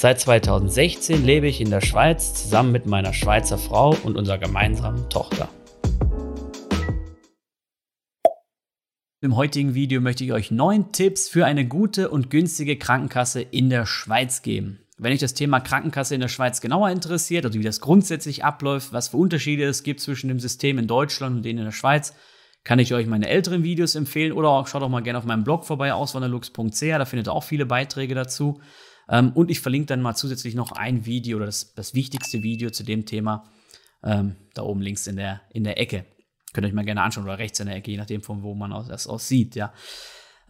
Seit 2016 lebe ich in der Schweiz zusammen mit meiner Schweizer Frau und unserer gemeinsamen Tochter. Im heutigen Video möchte ich euch neun Tipps für eine gute und günstige Krankenkasse in der Schweiz geben. Wenn euch das Thema Krankenkasse in der Schweiz genauer interessiert, also wie das grundsätzlich abläuft, was für Unterschiede es gibt zwischen dem System in Deutschland und dem in der Schweiz, kann ich euch meine älteren Videos empfehlen oder auch, schaut auch mal gerne auf meinem Blog vorbei, auswanderlux.ch, da findet ihr auch viele Beiträge dazu. Ähm, und ich verlinke dann mal zusätzlich noch ein Video oder das, das wichtigste Video zu dem Thema ähm, da oben links in der, in der Ecke. Könnt ihr euch mal gerne anschauen oder rechts in der Ecke, je nachdem, von wo man das aus sieht, ja.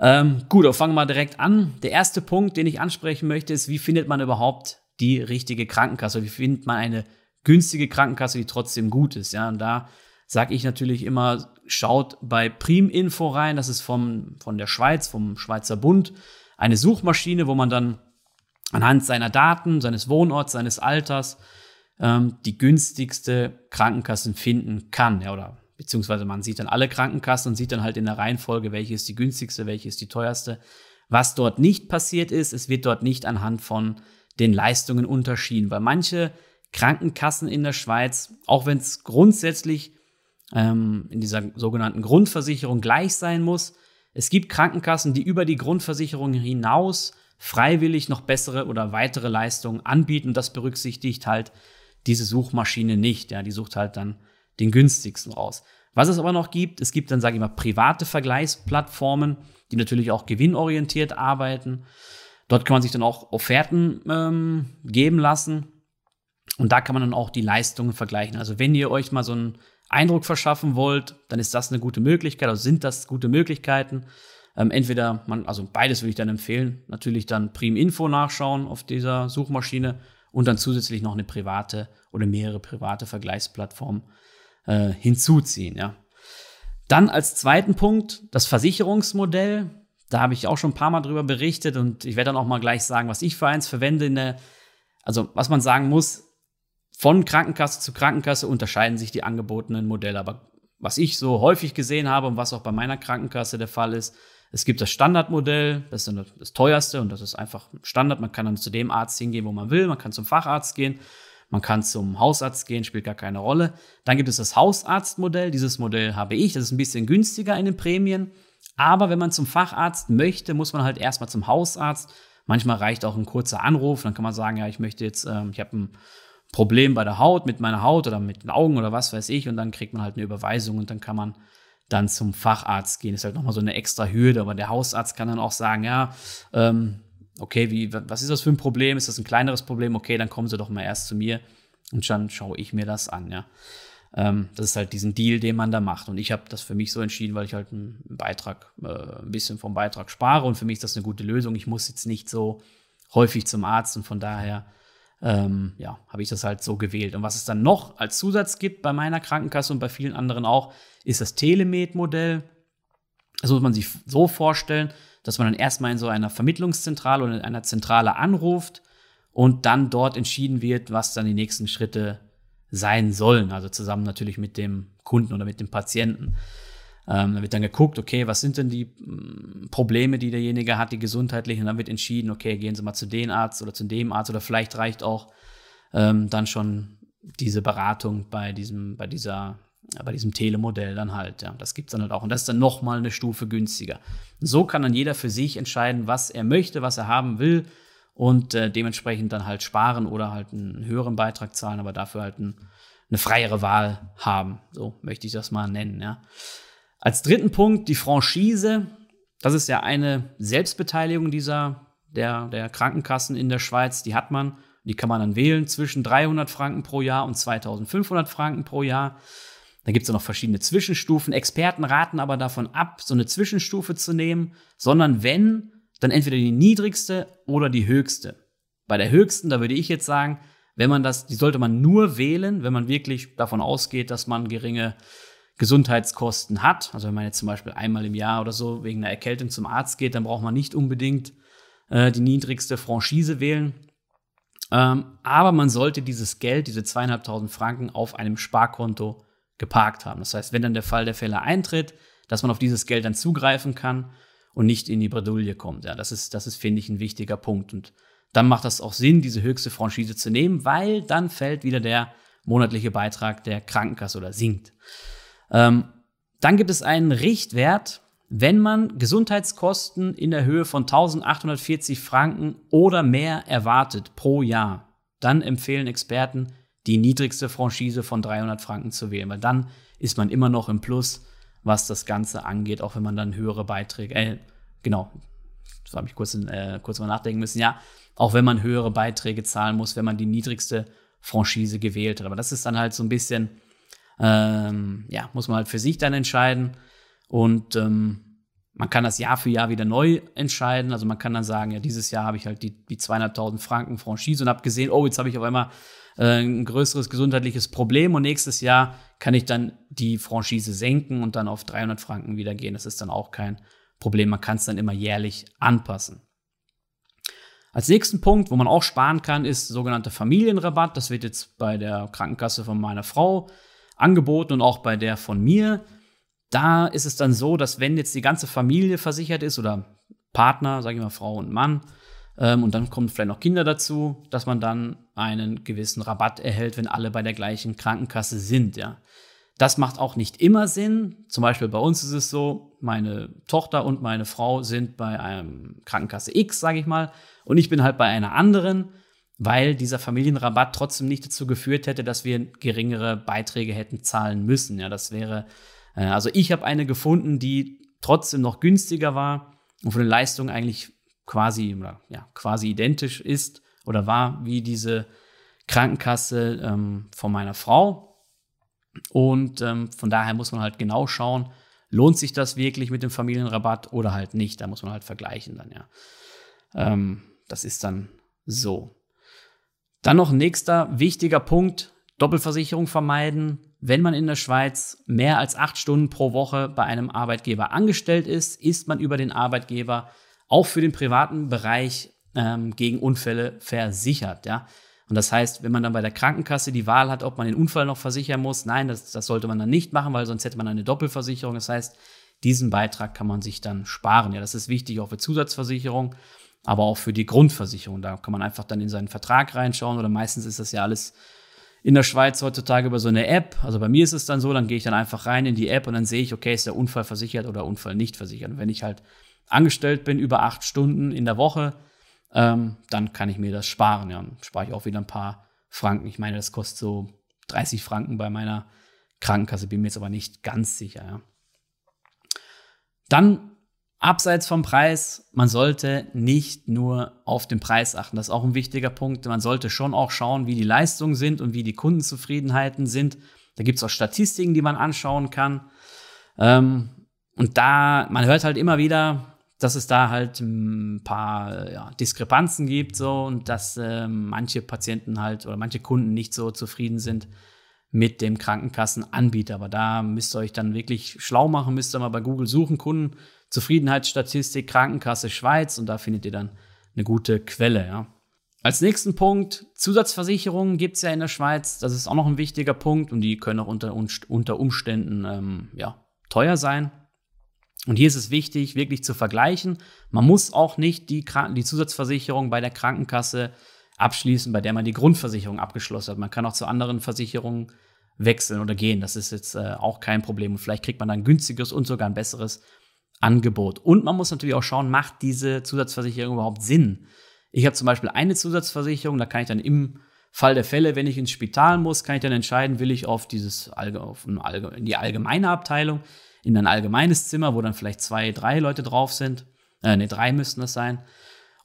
Ähm, gut, dann fangen wir mal direkt an. Der erste Punkt, den ich ansprechen möchte, ist, wie findet man überhaupt die richtige Krankenkasse? Wie findet man eine günstige Krankenkasse, die trotzdem gut ist? Ja, und da sage ich natürlich immer, schaut bei Priminfo rein. Das ist vom, von der Schweiz, vom Schweizer Bund, eine Suchmaschine, wo man dann anhand seiner Daten, seines Wohnorts, seines Alters ähm, die günstigste Krankenkasse finden kann. Ja, oder beziehungsweise man sieht dann alle Krankenkassen und sieht dann halt in der Reihenfolge, welche ist die günstigste, welche ist die teuerste. Was dort nicht passiert ist, es wird dort nicht anhand von den Leistungen unterschieden, weil manche Krankenkassen in der Schweiz, auch wenn es grundsätzlich ähm, in dieser sogenannten Grundversicherung gleich sein muss, es gibt Krankenkassen, die über die Grundversicherung hinaus freiwillig noch bessere oder weitere Leistungen anbieten. Das berücksichtigt halt diese Suchmaschine nicht. Ja, die sucht halt dann den günstigsten raus. Was es aber noch gibt, es gibt dann, sage ich mal, private Vergleichsplattformen, die natürlich auch gewinnorientiert arbeiten. Dort kann man sich dann auch Offerten ähm, geben lassen. Und da kann man dann auch die Leistungen vergleichen. Also wenn ihr euch mal so einen Eindruck verschaffen wollt, dann ist das eine gute Möglichkeit, also sind das gute Möglichkeiten. Ähm, entweder man, also beides würde ich dann empfehlen, natürlich dann Prim Info nachschauen auf dieser Suchmaschine und dann zusätzlich noch eine private oder mehrere private Vergleichsplattformen äh, hinzuziehen. Ja. Dann als zweiten Punkt das Versicherungsmodell. Da habe ich auch schon ein paar Mal drüber berichtet und ich werde dann auch mal gleich sagen, was ich für eins verwende. Der, also was man sagen muss, von Krankenkasse zu Krankenkasse unterscheiden sich die angebotenen Modelle. Aber was ich so häufig gesehen habe und was auch bei meiner Krankenkasse der Fall ist, es gibt das Standardmodell, das ist das teuerste und das ist einfach Standard. Man kann dann zu dem Arzt hingehen, wo man will. Man kann zum Facharzt gehen. Man kann zum Hausarzt gehen, spielt gar keine Rolle. Dann gibt es das Hausarztmodell. Dieses Modell habe ich. Das ist ein bisschen günstiger in den Prämien. Aber wenn man zum Facharzt möchte, muss man halt erstmal zum Hausarzt. Manchmal reicht auch ein kurzer Anruf. Dann kann man sagen, ja, ich möchte jetzt, ähm, ich habe ein Problem bei der Haut, mit meiner Haut oder mit den Augen oder was weiß ich. Und dann kriegt man halt eine Überweisung und dann kann man dann zum Facharzt gehen. Ist halt nochmal so eine extra Hürde. Aber der Hausarzt kann dann auch sagen, ja, ähm, okay, wie, was ist das für ein Problem? Ist das ein kleineres Problem? Okay, dann kommen Sie doch mal erst zu mir und dann schaue ich mir das an, ja. Ähm, das ist halt diesen Deal, den man da macht. Und ich habe das für mich so entschieden, weil ich halt einen Beitrag, äh, ein bisschen vom Beitrag spare und für mich ist das eine gute Lösung. Ich muss jetzt nicht so häufig zum Arzt und von daher ähm, ja, habe ich das halt so gewählt. Und was es dann noch als Zusatz gibt bei meiner Krankenkasse und bei vielen anderen auch, ist das Telemed-Modell. Das muss man sich so vorstellen, dass man dann erstmal in so einer Vermittlungszentrale oder in einer Zentrale anruft und dann dort entschieden wird, was dann die nächsten Schritte sein sollen. Also zusammen natürlich mit dem Kunden oder mit dem Patienten. Ähm, da wird dann geguckt, okay, was sind denn die mm, Probleme, die derjenige hat, die gesundheitlichen, und dann wird entschieden, okay, gehen Sie mal zu dem Arzt oder zu dem Arzt oder vielleicht reicht auch ähm, dann schon diese Beratung bei diesem, bei dieser bei diesem Telemodell dann halt. Ja, das gibt es dann halt auch. Und das ist dann nochmal eine Stufe günstiger. So kann dann jeder für sich entscheiden, was er möchte, was er haben will und äh, dementsprechend dann halt sparen oder halt einen höheren Beitrag zahlen, aber dafür halt ein, eine freiere Wahl haben. So möchte ich das mal nennen. Ja. Als dritten Punkt die Franchise. Das ist ja eine Selbstbeteiligung dieser der, der Krankenkassen in der Schweiz. Die hat man. Die kann man dann wählen zwischen 300 Franken pro Jahr und 2500 Franken pro Jahr. Da gibt es ja noch verschiedene Zwischenstufen. Experten raten aber davon ab, so eine Zwischenstufe zu nehmen, sondern wenn, dann entweder die niedrigste oder die höchste. Bei der höchsten, da würde ich jetzt sagen, wenn man das, die sollte man nur wählen, wenn man wirklich davon ausgeht, dass man geringe Gesundheitskosten hat. Also wenn man jetzt zum Beispiel einmal im Jahr oder so wegen einer Erkältung zum Arzt geht, dann braucht man nicht unbedingt äh, die niedrigste Franchise wählen. Ähm, aber man sollte dieses Geld, diese zweieinhalbtausend Franken auf einem Sparkonto geparkt haben. Das heißt, wenn dann der Fall der Fälle eintritt, dass man auf dieses Geld dann zugreifen kann und nicht in die Bredouille kommt. Ja, das ist, das ist, finde ich, ein wichtiger Punkt. Und dann macht das auch Sinn, diese höchste Franchise zu nehmen, weil dann fällt wieder der monatliche Beitrag der Krankenkasse oder sinkt. Ähm, dann gibt es einen Richtwert, wenn man Gesundheitskosten in der Höhe von 1840 Franken oder mehr erwartet pro Jahr, dann empfehlen Experten, die niedrigste Franchise von 300 Franken zu wählen, weil dann ist man immer noch im Plus, was das Ganze angeht, auch wenn man dann höhere Beiträge, äh, genau, das habe ich kurz, äh, kurz mal nachdenken müssen, ja, auch wenn man höhere Beiträge zahlen muss, wenn man die niedrigste Franchise gewählt hat. Aber das ist dann halt so ein bisschen, ähm, ja, muss man halt für sich dann entscheiden. Und ähm, man kann das Jahr für Jahr wieder neu entscheiden. Also man kann dann sagen, ja, dieses Jahr habe ich halt die, die zweieinhalbtausend Franken Franchise und habe gesehen, oh, jetzt habe ich auf einmal äh, ein größeres gesundheitliches Problem und nächstes Jahr kann ich dann die Franchise senken und dann auf 300 Franken wieder gehen. Das ist dann auch kein Problem. Man kann es dann immer jährlich anpassen. Als nächsten Punkt, wo man auch sparen kann, ist sogenannter Familienrabatt. Das wird jetzt bei der Krankenkasse von meiner Frau angeboten und auch bei der von mir. Da ist es dann so, dass wenn jetzt die ganze Familie versichert ist oder Partner, sage ich mal Frau und Mann, ähm, und dann kommen vielleicht noch Kinder dazu, dass man dann einen gewissen Rabatt erhält, wenn alle bei der gleichen Krankenkasse sind, ja. Das macht auch nicht immer Sinn. Zum Beispiel bei uns ist es so, meine Tochter und meine Frau sind bei einem Krankenkasse X, sage ich mal, und ich bin halt bei einer anderen, weil dieser Familienrabatt trotzdem nicht dazu geführt hätte, dass wir geringere Beiträge hätten zahlen müssen. Ja, das wäre äh, also ich habe eine gefunden, die trotzdem noch günstiger war und von den Leistungen eigentlich quasi, oder, ja, quasi identisch ist oder war wie diese Krankenkasse ähm, von meiner Frau. Und ähm, von daher muss man halt genau schauen, lohnt sich das wirklich mit dem Familienrabatt oder halt nicht. Da muss man halt vergleichen dann, ja. Ähm, das ist dann so. Dann noch ein nächster wichtiger Punkt, Doppelversicherung vermeiden wenn man in der Schweiz mehr als acht Stunden pro Woche bei einem Arbeitgeber angestellt ist, ist man über den Arbeitgeber auch für den privaten Bereich ähm, gegen Unfälle versichert. Ja? Und das heißt, wenn man dann bei der Krankenkasse die Wahl hat, ob man den Unfall noch versichern muss, nein, das, das sollte man dann nicht machen, weil sonst hätte man eine Doppelversicherung. Das heißt, diesen Beitrag kann man sich dann sparen. Ja, das ist wichtig auch für Zusatzversicherung, aber auch für die Grundversicherung. Da kann man einfach dann in seinen Vertrag reinschauen oder meistens ist das ja alles in der Schweiz heutzutage über so eine App. Also bei mir ist es dann so, dann gehe ich dann einfach rein in die App und dann sehe ich, okay, ist der Unfall versichert oder Unfall nicht versichert. Und wenn ich halt angestellt bin über acht Stunden in der Woche, ähm, dann kann ich mir das sparen. Ja, und spare ich auch wieder ein paar Franken. Ich meine, das kostet so 30 Franken bei meiner Krankenkasse, bin mir jetzt aber nicht ganz sicher. Ja. Dann Abseits vom Preis, man sollte nicht nur auf den Preis achten. Das ist auch ein wichtiger Punkt. Man sollte schon auch schauen, wie die Leistungen sind und wie die Kundenzufriedenheiten sind. Da gibt es auch Statistiken, die man anschauen kann. Ähm, und da, man hört halt immer wieder, dass es da halt ein paar ja, Diskrepanzen gibt so und dass äh, manche Patienten halt oder manche Kunden nicht so zufrieden sind mit dem Krankenkassenanbieter. Aber da müsst ihr euch dann wirklich schlau machen, müsst ihr mal bei Google suchen, Kunden Zufriedenheitsstatistik Krankenkasse Schweiz und da findet ihr dann eine gute Quelle. Ja. Als nächsten Punkt, Zusatzversicherungen gibt es ja in der Schweiz. Das ist auch noch ein wichtiger Punkt und die können auch unter, unter Umständen ähm, ja, teuer sein. Und hier ist es wichtig, wirklich zu vergleichen. Man muss auch nicht die, die Zusatzversicherung bei der Krankenkasse abschließen, bei der man die Grundversicherung abgeschlossen hat. Man kann auch zu anderen Versicherungen wechseln oder gehen. Das ist jetzt äh, auch kein Problem. Und vielleicht kriegt man dann ein günstigeres und sogar ein besseres Angebot. Und man muss natürlich auch schauen, macht diese Zusatzversicherung überhaupt Sinn? Ich habe zum Beispiel eine Zusatzversicherung, da kann ich dann im Fall der Fälle, wenn ich ins Spital muss, kann ich dann entscheiden, will ich auf dieses auf in die allgemeine Abteilung, in ein allgemeines Zimmer, wo dann vielleicht zwei, drei Leute drauf sind. Äh, ne, drei müssten das sein.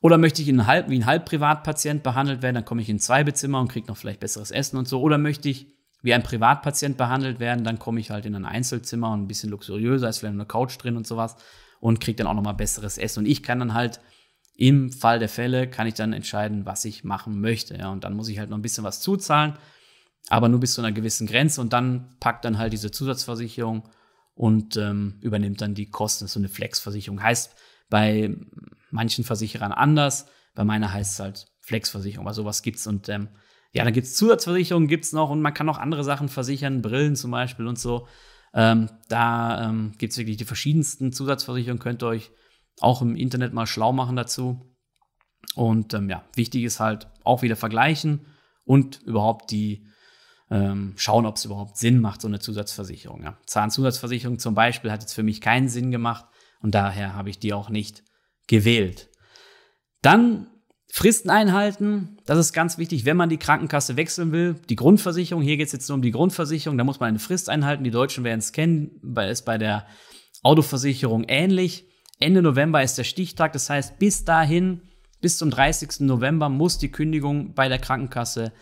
Oder möchte ich in halb, wie ein Halbprivatpatient behandelt werden, dann komme ich in zwei Bezimmer und kriege noch vielleicht besseres Essen und so. Oder möchte ich wie ein Privatpatient behandelt werden, dann komme ich halt in ein Einzelzimmer und ein bisschen luxuriöser, ist vielleicht eine Couch drin und sowas und kriege dann auch nochmal besseres Essen. Und ich kann dann halt im Fall der Fälle kann ich dann entscheiden, was ich machen möchte. Ja, und dann muss ich halt noch ein bisschen was zuzahlen, aber nur bis zu einer gewissen Grenze. Und dann packt dann halt diese Zusatzversicherung und ähm, übernimmt dann die Kosten. Das ist so eine Flexversicherung. Heißt bei manchen Versicherern anders. Bei meiner heißt es halt Flexversicherung, aber sowas gibt's. Und ähm, ja, dann gibt's Zusatzversicherungen, gibt's noch und man kann auch andere Sachen versichern, Brillen zum Beispiel und so. Ähm, da ähm, gibt's wirklich die verschiedensten Zusatzversicherungen, könnt ihr euch auch im Internet mal schlau machen dazu. Und ähm, ja, wichtig ist halt auch wieder vergleichen und überhaupt die ähm, schauen, ob es überhaupt Sinn macht, so eine Zusatzversicherung. Ja. Zahnzusatzversicherung zum Beispiel hat jetzt für mich keinen Sinn gemacht und daher habe ich die auch nicht gewählt. Dann Fristen einhalten, das ist ganz wichtig, wenn man die Krankenkasse wechseln will. Die Grundversicherung, hier geht es jetzt nur um die Grundversicherung, da muss man eine Frist einhalten. Die Deutschen werden es kennen, ist bei der Autoversicherung ähnlich. Ende November ist der Stichtag. Das heißt, bis dahin, bis zum 30. November muss die Kündigung bei der Krankenkasse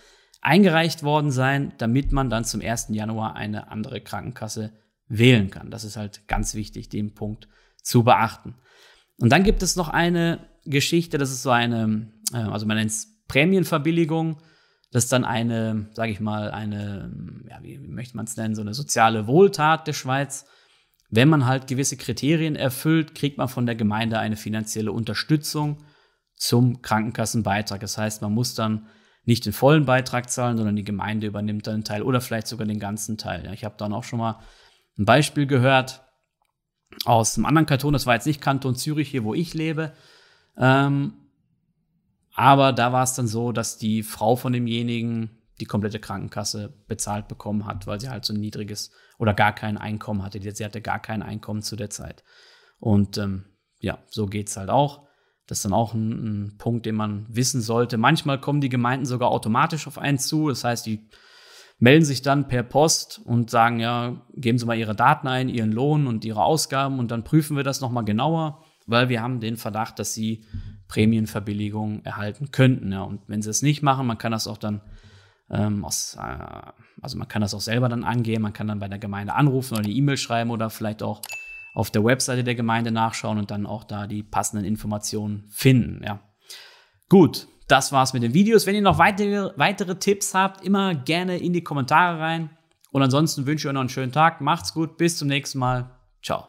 eingereicht worden sein, damit man dann zum 1. Januar eine andere Krankenkasse wählen kann. Das ist halt ganz wichtig, den Punkt zu beachten. Und dann gibt es noch eine Geschichte, das ist so eine, äh, also man nennt es Prämienverbilligung. Das ist dann eine, sage ich mal, eine, ja, wie, wie möchte man es nennen, so eine soziale Wohltat der Schweiz. Wenn man halt gewisse Kriterien erfüllt, kriegt man von der Gemeinde eine finanzielle Unterstützung zum Krankenkassenbeitrag. Das heißt, man muss dann nicht den vollen Beitrag zahlen, sondern die Gemeinde übernimmt dann einen Teil oder vielleicht sogar den ganzen Teil. Ja, ich habe dann auch schon mal ein Beispiel gehört aus einem anderen Kanton, das war jetzt nicht Kanton Zürich, hier wo ich lebe. Ähm, aber da war es dann so, dass die Frau von demjenigen die komplette Krankenkasse bezahlt bekommen hat, weil sie halt so ein niedriges oder gar kein Einkommen hatte. Sie hatte gar kein Einkommen zu der Zeit. Und ähm, ja, so geht es halt auch. Das ist dann auch ein, ein, Punkt, den man wissen sollte. Manchmal kommen die Gemeinden sogar automatisch auf einen zu. Das heißt, die melden sich dann per Post und sagen, ja, geben Sie mal Ihre Daten ein, Ihren Lohn und Ihre Ausgaben und dann prüfen wir das nochmal genauer, weil wir haben den Verdacht, dass Sie Prämienverbilligung erhalten könnten. Ja. Und wenn Sie es nicht machen, man kann das auch dann ähm, aus, äh, also man kann das auch selber dann angehen, man kann dann bei der Gemeinde anrufen oder eine E-Mail schreiben oder vielleicht auch auf der Webseite der Gemeinde nachschauen und dann auch da die passenden Informationen finden. Ja. Gut, das war's mit den Videos. Wenn ihr noch weitere, weitere Tipps habt, immer gerne in die Kommentare rein. Und ansonsten wünsche ich euch noch einen schönen Tag. Macht's gut, bis zum nächsten Mal. Ciao.